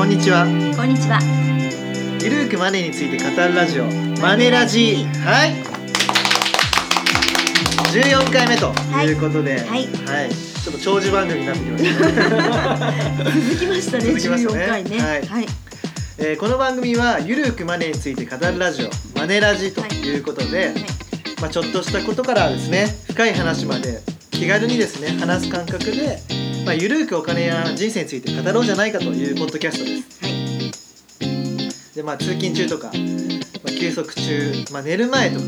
こんにちは。こんにちは。ゆるーくマネーについて語るラジオマネラジ。はい。14回目とい。うことで、はい。ちょっと長寿番組になってきました、続きましたね。したね。14回ね。はい。はい。えーこの番組はゆるーくマネーについて語るラジオマネラジとい。うことで、まあ、ちょっとしたことからですね深い話まで気軽にですね話す感覚で、まあ、ゆるーくお金や人生について語ろうじゃないかというポッドキャストですはい。でまあ通勤中とか、まあ、休息中、まあ、寝る前とか、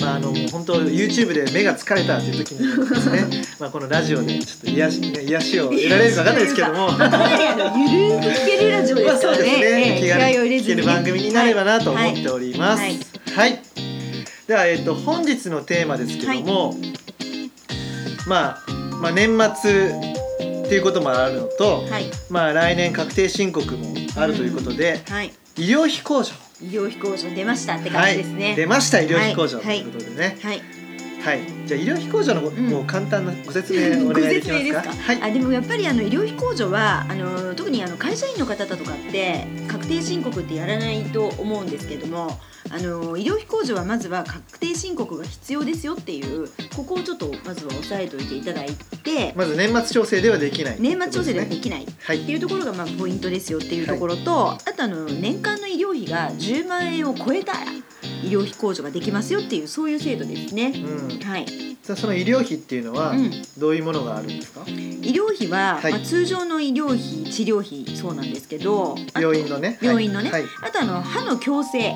まあ、あの本当 YouTube で目が疲れたっていう時にですね まあこのラジオでちょっと癒し癒しを得られるか分かんないですけど も。ゆるーく聞けるラジオでますあそうですからね。えね。え気軽に聞ける番組になればなと思はいっております。ははいい。ではえっ、と本日のテーマですけども、まあまあ年末っていうこともあるのと、はい。まあ来年確定申告もあるということで、はい。医療費控除。医療費控除出ましたってはい感じですね。出ました医療費控除とはいいうことでね。はい。はい。じゃあ医療費控除のご、うんもう簡単なご説明おご願いできますか？ですか？はい。あでもやっぱりあの医療費控除はあの特にあの会社員の方だとかって確定申告ってやらないと思うんですけども。あの医療費控除はまずは確定申告が必要ですよっていうここをちょっとまずは押さえておいていただいてまず年末調整ではできない、年末調整ではでききないはいっていうところがまあポイントですよっていうところと、あとあの年間の医療費が10万円を超えたら医療費控除ができますよっていうそういう制度ですね。うん。はい、じゃあその医療費っていうのはうん、どういうものがあるんですか？医療費は、はいまあ、通常の医療費治療費そうなんですけどあと病院のね。病院のねはい。あとあの歯の矯正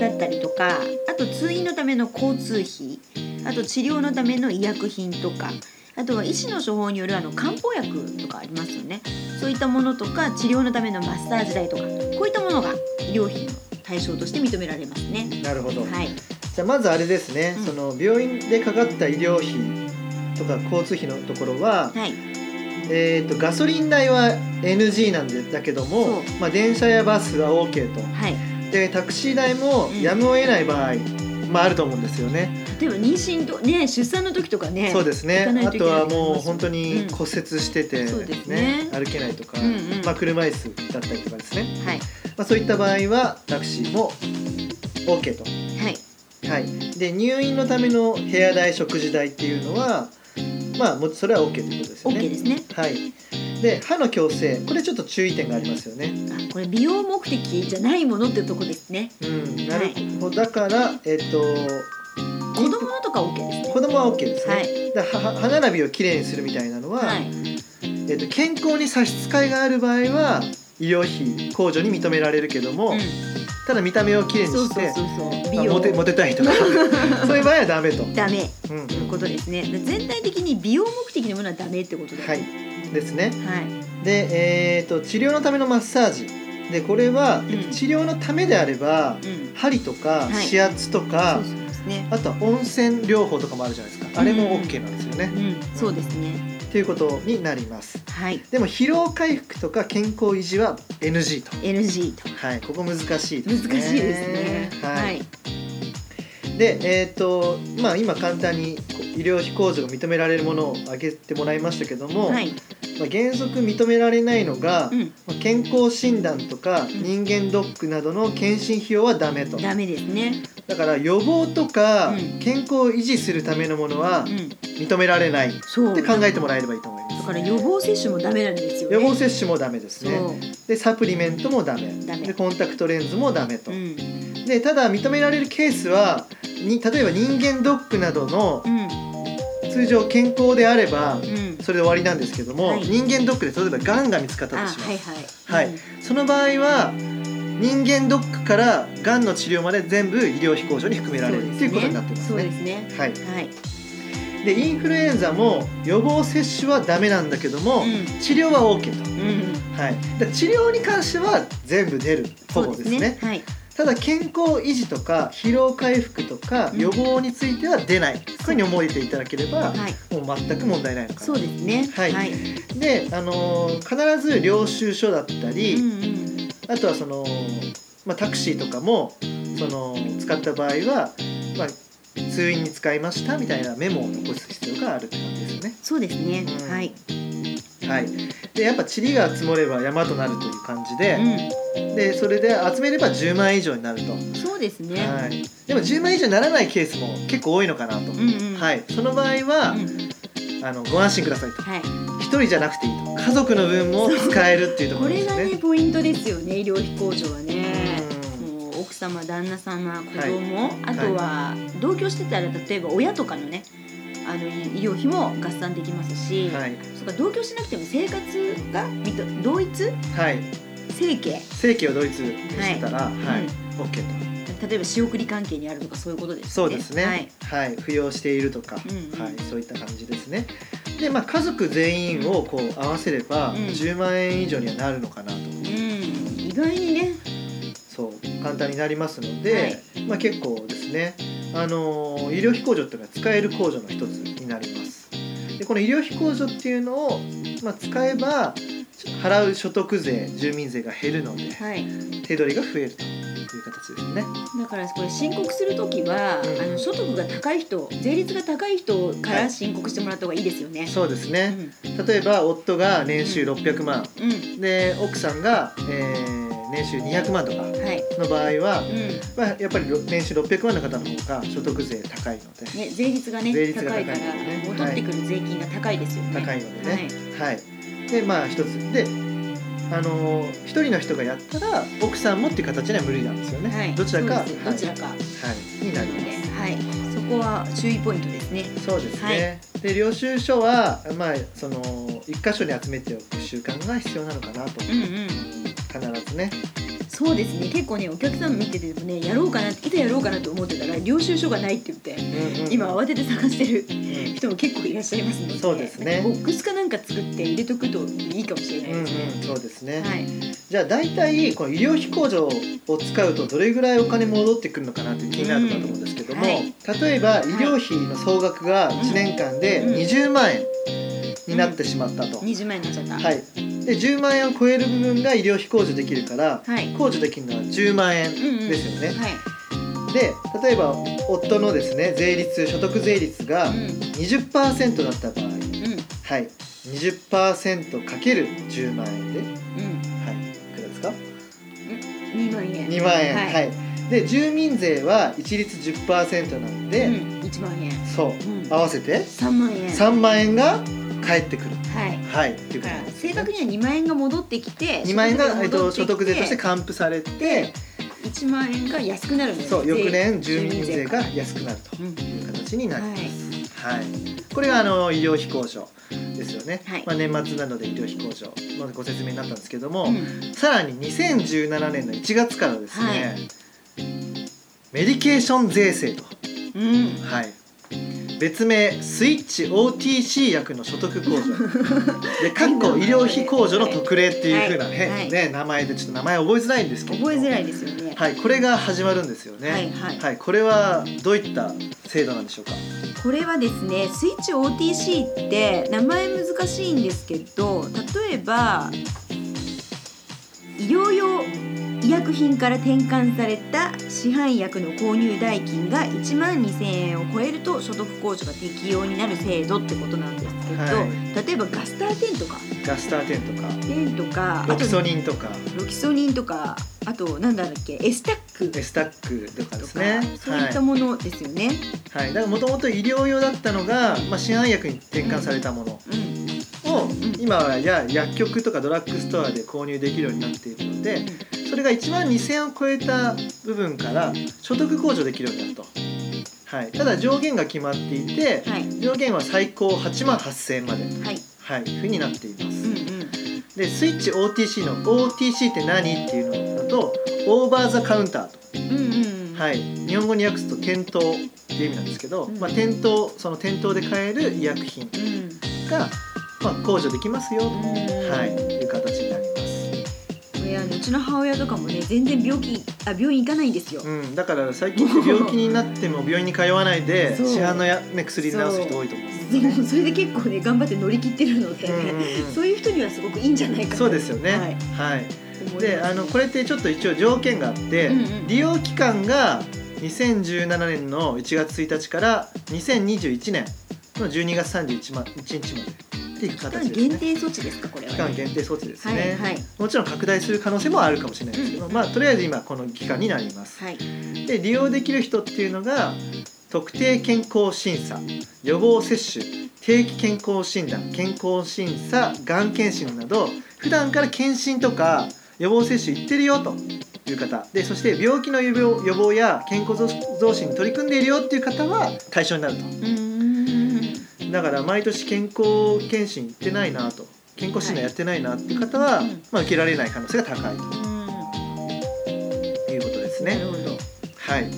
だったりとかあと通院のための交通費あと治療のための医薬品とかあとは医師の処方によるあの漢方薬とかありますよねそういったものとか治療のためのマッサージ代とかこういったものが医療費の対象として認められますね。なるほど。はい、じゃあまずあれですね、うん。その病院でかかった医療費とか交通費のところは、はい、えー、とガソリン代は NG なんでだけどもまあ、電車やバスは OK と。はい、でタクシー代もうん。やむを得ない場合、まあ、あると思うんですよね。例えば妊娠とね出産の時とかねそうです行ねあとはもう時本当にうん。骨折してて、そうですね歩けないとか、うんうん。まあ、車椅子だったりとかですね、はい。まあ、そういった場合はタクシーも OK と。はい。はい、で入院のための部屋代食事代っていうのはまあもうそれは OK ということですよね。OK ですね。はい、で歯の矯正これちょっと注意点がありますよね。あこれ美容目的じゃないものってとこですね。うん、なるほどだからえっ、と子供のとか OK ですね。子供は OK ですね。はいだ歯並びをきれいにするみたいなのは、はい。えっと健康に差し支えがある場合は医療費控除に認められるけども、うんただ見た目をきれいにしてモテモテたいとか そういう場合はダメと。ダメうんということですね。で全体的に美容目的のものはダメってことだよはいね。ですね。はい。で、えー、と治療のためのマッサージでこれは、うんえっと治療のためであればうん。針とかはい指圧とそかう、そうですね。あとは温泉療法とかもあるじゃないですかあれも OK なんですよね、うん。そうですね。ということになりますはい。でも疲労回復とか健康維持は NG と NG と。はいここ難しいですね難しいですね。はい、はい。でえっ、とまあ今簡単に医療費控除が認められるものを挙げてもらいましたけども、はい。まあ、原則認められないのが、うん。まあ健康診断とかん人間ドックなどの検診費用はダメとダメですね。だから予防とかうん健康を維持するためのものはうん。認められないっそう。て考えてもらえればいいと思いますだから予防接種もダメなんですよね。予防接種もダメですね。でサプリメントもダメダメでコンタクトレンズもダメと、うん。でただ認められるケースはに例えば人間ドックなどのうん。通常健康であればうん。それで終わりなんですけども、はい人間ドックで例えばがんが見つかったあ、とします、はいはい。はいその場合は人間ドックからがんの治療まで全部医療費控除に含められるっていうことになってますそうね。ですね。はい、はい。でインフルエンザも予防接種はダメなんだけども、うん治療は OK と、うん。はい、で治療に関しては全部出るほぼですねはい。ただ健康維持とか疲労回復とかうん予防については出ない、そういうふうに思えていただければ、はい。もう全く問題ないのかなそうですね。はいはい。で、あのー必ず領収書だったり、うんうん。あとはその、まあ、タクシーとかもその使った場合は、まあ、通院に使いましたみたいなメモを残す必要があるって感じですよね。そうですね。うんはい。はい、でやっぱ塵が積もれば山となるという感じで,、うでそれで集めれば10万円以上になると、ん、そうですね。はい、でも10万円以上にならないケースも結構多いのかなと、うんうん。はい、その場合は、うん。あのご安心くださいと。はい。一人じゃなくていいと。家族の分も使えるっていうとここれろですね。がねポイントですよね医療費控除はね。うん。もう奥様旦那様子はい。供、あとは同居してたら例えば親とかのねあの医療費も合算できますし、はい、そっか同居しなくても生活が同一はい、生計正規をドイツにしてたら、はい、うん OK と。例えば仕送り関係にあるとかそういうことですね。そうですね。ははいい、扶養しているとか、うんうんはい、そういった感じですね。で、まあ家族全員をこう合わせれば、うん10万円以上にはなるのかなと。うん、意外にね。そう簡単になりますので、まあ結構ですね。あのー医療費控除っていうのは使える控除の一つになります。でこの医療費控除っていうのをまあ使えば払う所得税住民税が減るのではい。手取りが増えるという形ですね。だからこれ申告するときは、うんあの所得が高い人税率が高い人から申告してもらった方がいいですよね。そうですうね。ん例えば夫が年収600万、うんで奥さんが、えー年収200万とかはい。の場合は、うん。まあ、やっぱりろ年収600万の方の方が所得税高いので、ね税率がね税率が高いからね戻ってくる税金が高いですよね。高いのでねはい、でまあ一つであのー一人の人がやったら奥さんもっていう形には無理なんですよね、はい。どちらかはいどちらか。はい、になりますす。はい。そこは注意ポイントですね。そうですね、で領収書はまあその一箇所に集めておく習慣が必要なのかなと、うんうん。必ずねそうですね。結構ねお客さん見ててもねやろうかないざやろうかなと思ってたら領収書がないって言って今慌てて探してるうん人も結構いらっしゃいますので。そうですねボックスかなんか作って入れとくといいかもしれないうんですね。うん、そうですね、はい。じゃあ大体この医療費控除を使うとどれぐらいお金戻ってくるのかなって気になるかと思うんですけども、うんはい例えば医療費の総額が1年間でうん20万円になってしまったと、二十万円になっちゃった。はい、で10万円を超える部分が医療費控除できるからはい。控除できるのは10万円うんうん。ですよね、はい。で例えば夫のですね税率所得税率がうん。20%だった場合、うん。はい、20%かける10万円で、うん。はい、いくらですか？二万円。2万円。ははい。い、で住民税は一律10%なんで、うん。一万円。そう。うん。合わせて。三万円。3万円が返ってくる。はい。はい。っていうこと。です正確には2万円が戻ってきて2万円が、えっと、所得税として還付されて1万円が安くなるんですそう翌年住民税が安くなるとうんいう形になります、はい。これがあの医療費控除ですよね、はい。まあ、年末なので医療費控除、まあ、ご説明になったんですけども、うん。さらに2017年の1月からですね、はい。メディケーション税制と。うん。はい。別名スイッチ OTC 薬の所得控除。で、かっこ医療費控除の特例っていう風なね、はいね名前でちょっと名前覚えづらいんですけども。覚えづらいですよね。はい、これが始まるんですよね。はいはい。これはどういった制度なんでしょうか？これはですねスイッチ OTC って名前難しいんですけど例えば医療用医薬品から転換された市販薬の購入代金が1万2000円を超えると所得控除が適用になる制度ってことなんですけど、は例えばガスター10とか。ガスターテンとか、10とかロキソあニンとか、とロキソニンとか。あとなんだっけ？エスタック。エスタックとかですね。そういったものですよね。はい、はい、だからもともと医療用だったのが、まあ市販薬に転換されたもの。うん。を、ん。今はや薬局とかドラッグストアで購入できるようになっているので、それが1万2000円を超えた部分から所得控除できるようになると。はい、ただ上限が決まっていて、はい。上限は最高8万8000円まで、はい。はい、ふうになっています。うんうんでスイッチ OTC の OTC って何？っていうのだとオーバーザカウンターと、うんうんうん。はい、日本語に訳すと店頭っていう意味なんですけど、うん。まあ、店頭その店頭で買える医薬品うん。が、まあ、控除できますよと、うん。はい、いう形うちの母親とかもね全然病気あ病院行かないんですよ。うん、だから最近病気になっても病院に通わないでそう。市販のや、ね、薬で治す人多いと思う。んで。もそれで結構ね頑張って乗り切ってるので、うんうんうん。そういう人にはすごくいいんじゃないかな。そうですよね。はい。はい。であのこれってちょっと一応条件があって、うんうん利用期間が2017年の1月1日から2021年の12月31日までってい形ですね。限定措置ですかこれは、期間限定措置ですね、はいはい。もちろん拡大する可能性もあるかもしれないですけど、うん。まあとりあえず今この期間になります、はい。で利用できる人っていうのが特定健康審査予防接種定期健康診断健康審査がん検診など普段から検診とか予防接種行ってるよという方。でそして病気の予防予防や健康増進に取り組んでいるよっていう方は対象になると。うーんだから毎年健康検診行ってないなと健康診断やってないなっていう方は、うん。まあ、受けられない可能性が高いと。うん。いうことですね。なるほど。はい、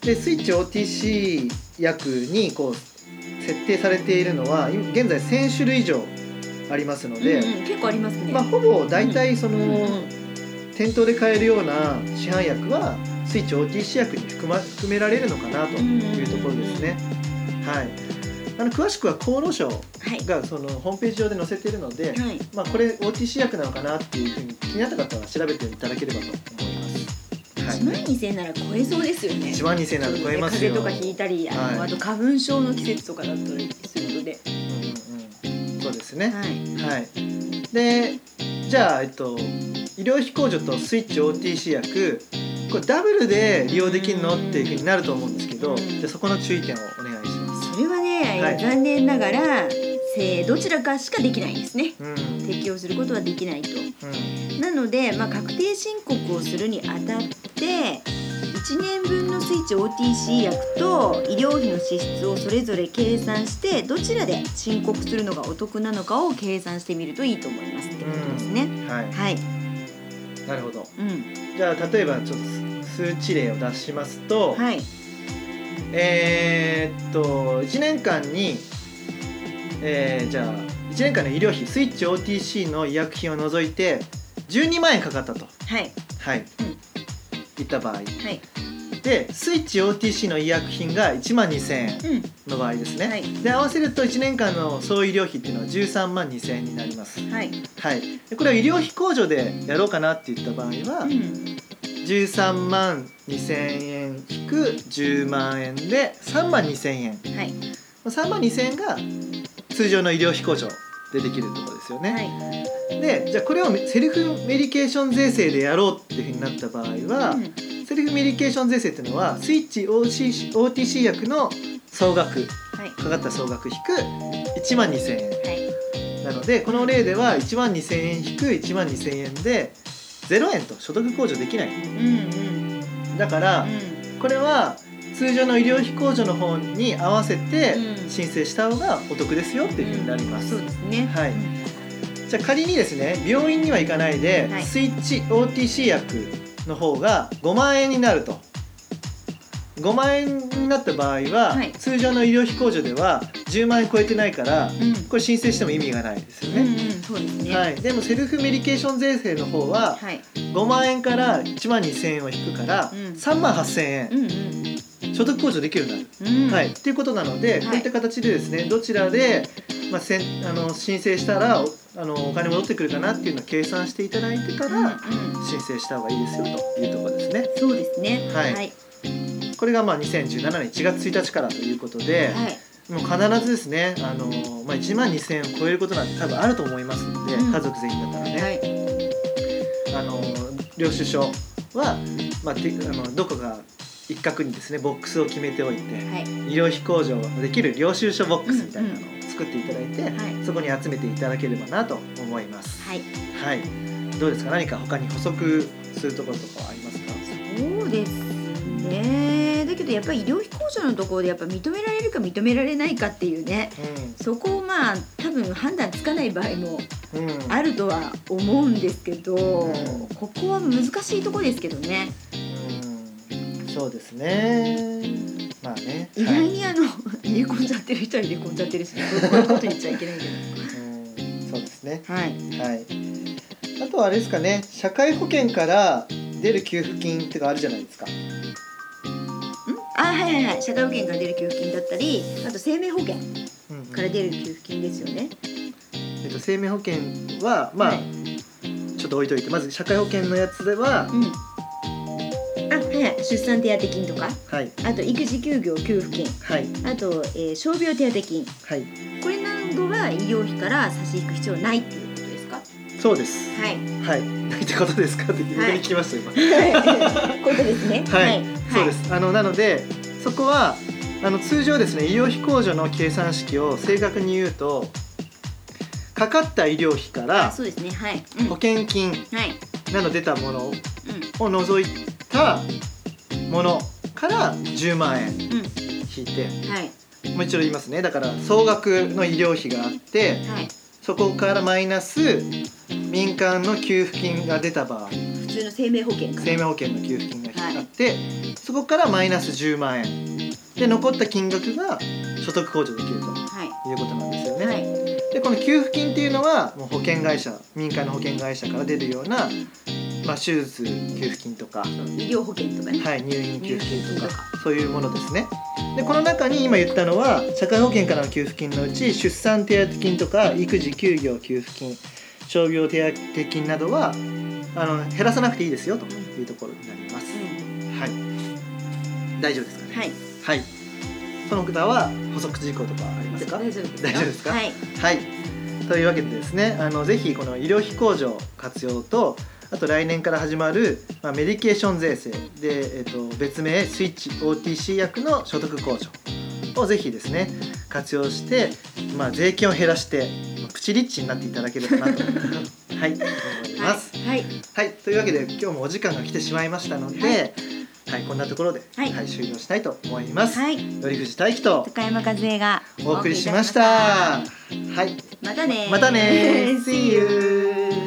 でスイッチ OTC 薬にこう設定されているのは今現在1000種類以上ありますので、うんうん結構ありますね。まあ、ほぼ大体その、うん。うん店頭で買えるような市販薬はスイッチ OTC 薬に含,、ま、含められるのかなというところですね。はい、あの詳しくは厚労省はい。がそのホームページ上で載せているので、はい。まあ、これ OTC 薬なのかなっていうふうに気になった方は調べていただければと思います。1万2000円なら超えそうですよね。1万2000円なら超えますよ。風邪とかひいたりあの、はい。あと花粉症の季節とかだったりするので、うんうん、そうですね。はい。はい。で、じゃあえっと医療費控除とスイッチ OTC 薬これダブルで利用できるの？っていうふうになると思うんですけど、うん。じゃあそこの注意点をお願いします。それはね、はい。残念ながらせどちらかしかできないんですね。うん、適用することはできないと。うん、なので、まあ、確定申告をするにあたって1年分のスイッチ OTC 薬と医療費の支出をそれぞれ計算してどちらで申告するのがお得なのかを計算してみるといいと思いますってことですね。はい。はい、なるほど。うん、じゃあ例えばちょっと数値例を出しますと、はい、えーっと1年間に、えーじゃあ1年間の医療費スイッチ OTC の医薬品を除いて12万円かかったと。はい、はい。うんいった場合。はい、でスイッチ OTC の医薬品が1万2000円うん、の場合ですね、はい。で合わせると1年間の総医療費っていうのは13万2000円になります、はい、はい、でこれは医療費控除でやろうかなって言った場合は、うん、13万2000円引く10万円で3万2000円。はい、3万2000円が通常の医療費控除でできるところですよね、はい、でじゃあこれをセルフメディケーション税制でやろうっていうふうになった場合は、うん。セルフメディケーション税制っていうのはスイッチ OTC, OTC 薬の総額はい、かかった総額引く1万2000円。はい、なのでこの例では1万2000円引く1万2000円で0円と所得控除できない。うん、うん、だからうん。これは通常の医療費控除の方に合わせてうん。申請した方がお得ですよっていうふうになります、そうですね。はい。うん。じゃあ仮にですね病院には行かないで、はい。スイッチ OTC 薬の方が5万円になると。5万円になった場合は、はい。通常の医療費控除では10万円超えてないからうん、これ申請しても意味がないですようん、うね、ん、そうですね。はい、でもセルフメディケーション税制の方ははい、5万円から1万2000円を引くからうん。3万8000円。うん、うん、所得控除できるようになる、うん、はい、っていうことなので、こういった形でですねどちらで、まあ、せんあの申請したらおあのお金戻ってくるかなっていうのを計算していただいてかうん、らうん、申請した方がいいですよというところですね。そうですね。はい。はい、これがまあ2017年1月1日からということで、はい、もう必ずですねあの、まあ、1万2000円を超えることなんて多分あると思いますので、うん家族全員だったらね、はい、あの領収書は、まあ、てあのどこか一角にですねボックスを決めておいて。はい、医療費控除ができる領収書ボックスみたいなのを作っていただいて、はいそこに集めていただければなと思います。はい。はい。どうですか？何か他に補足するところとかはありますか？そうですね。だけどやっぱり医療費控除のところでやっぱ認められるか認められないかっていうね。そこをまあ多分判断つかない場合もうん。うん。あるとは思うんですけど、んここは難しいところですけどね。うんそうですね。まあね。意外にあの、入れ込んじゃってる人は入れ込んじゃってるし、こういうこと言っちゃいけないけうんそうですね。ど。はい。はい。あとはあれですかね。社会保険から出る給付金ってかあるじゃないですか。はいはいはい。社会保険から出る給付金だったりあと生命保険から出る給付金ですよね。えっと生命保険はまあ、はい。ちょっと置いといてまず社会保険のやつでは、うん。あはいはい。出産手当金とか。はい。あと育児休業給付金。はい。あと、えー傷病手当金。はい。これなん年後は医療費から差し引く必要ないっていうことですか？そうです。はい。はい。なんてことですか？って逆に聞きました今。こうい。う ことですね。はい、そうです。あのなのでそこはあの通常ですね医療費控除の計算式を正確に言うとかかった医療費かあらそうですね。はい、うん、保険金はい、など出たものうを除いたものから10万円んうん。引いてはい。もう一度言いますね。だから総額の医療費があってはい。そこからマイナス民間の給付金が出た場合の生命保険生命保険の給付金があって、そこからマイナス10万円。で残った金額が所得控除できるとはい。いうことなんですよね。はい。でこの給付金っていうのはもう保険会社民間の保険会社から出るような、まあ、手術給付金とか、医療保険とかね、はい、入院給付金とかそういうものですね。でこの中に今言ったのは社会保険からの給付金のうち出産手当金とか育児休業給付金傷病手当金などはあの減らさなくていいですよというところになります。はい。大丈夫ですかね？はいはい。その他は補足事項とかありますか？大丈夫ですか大丈夫ですか？はいはい。というわけでですね、あのぜひこの医療費控除活用と。あと来年から始まる、まあ、メディケーション税制で、えっと別名スイッチ OTC 薬の所得控除をぜひですね活用して、まあ、税金を減らしてまあプチリッチになっていただければなと はい思います。はいはい、というわけで今日もお時間が来てしまいましたので、ははいい、こんなところで、ははいい終了したいと思います。はい。頼藤大樹と高山和恵がお送りしました。はい、またねまたね See you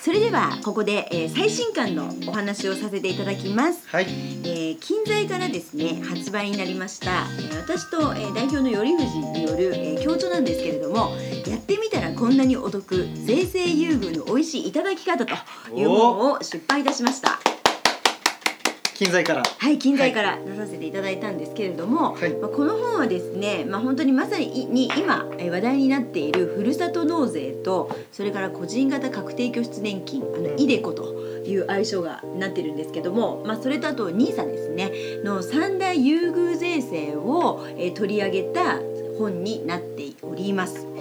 それではここで、えー最新刊のお話をさせていただきます、はい、えー近在からですね発売になりました、えー私と、えー代表の頼藤による、えー協調なんですけれどもやってみたらこんなにお得税制優遇の美味しいいただき方という本を出版いたしました。近在から。はい近在から出させていただいたんですけれども、はい。まあ、この本はですね、まあ、本当にまさにに今えー話題になっているふるさと納税とそれから個人型確定拠出年金あのうん。イデコという愛称がなってるんですけども、まあ、それとあと NISA ですね。の三大優遇税制を、えー取り上げた本になっております。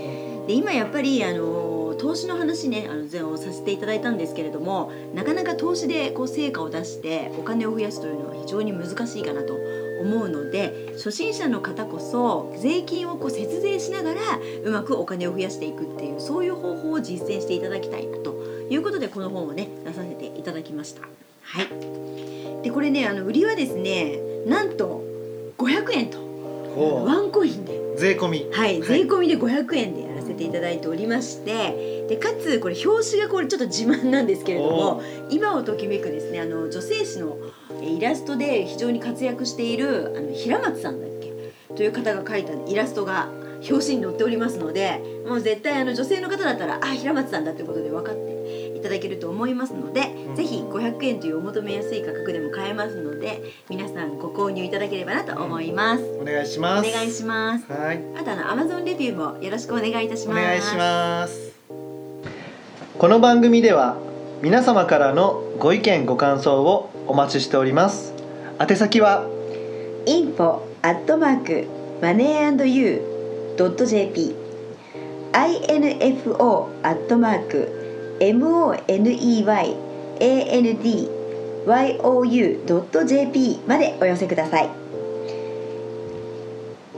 で今やっぱりあの投資の話ねあの前をさせていただいたんですけれどもなかなか投資でこう成果を出してお金を増やすというのは非常に難しいかなと思うので初心者の方こそ税金をこう節税しながらうまくお金を増やしていくっていうそういう方法を実践していただきたいなということでこの本をね出させていただきました。はい、でこれねあの売りはですねなんと500円と。ほワンコインで。う、税込み。はい、はい。税込みで500円でていただいておりましてでかつこれ表紙がこれちょっと自慢なんですけれども今をときめくですねあの女性誌のえイラストで非常に活躍しているあの平松さんだっけ？という方が描いたイラストが表紙に載っておりますのでもう絶対あの女性の方だったらあ平松さんだということで分かっていただけると思いますので、うんぜひ500円というお求めやすい価格でも買えますので皆さんご購入いただければなと思います。お願いしおます。願いします。はい。あとあの Amazon レビューもよろしくお願いいたします。お願いしますこの番組では皆様からのご意見ご感想をお待ちしております宛先は info アットマークマネー &you ドット jp info アッ money and you ドット jp までお寄せください。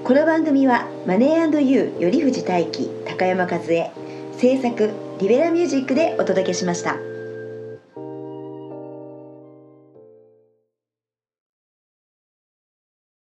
この番組はマネーユー頼藤大輝高山和恵制作リベラミュージックでお届けしました。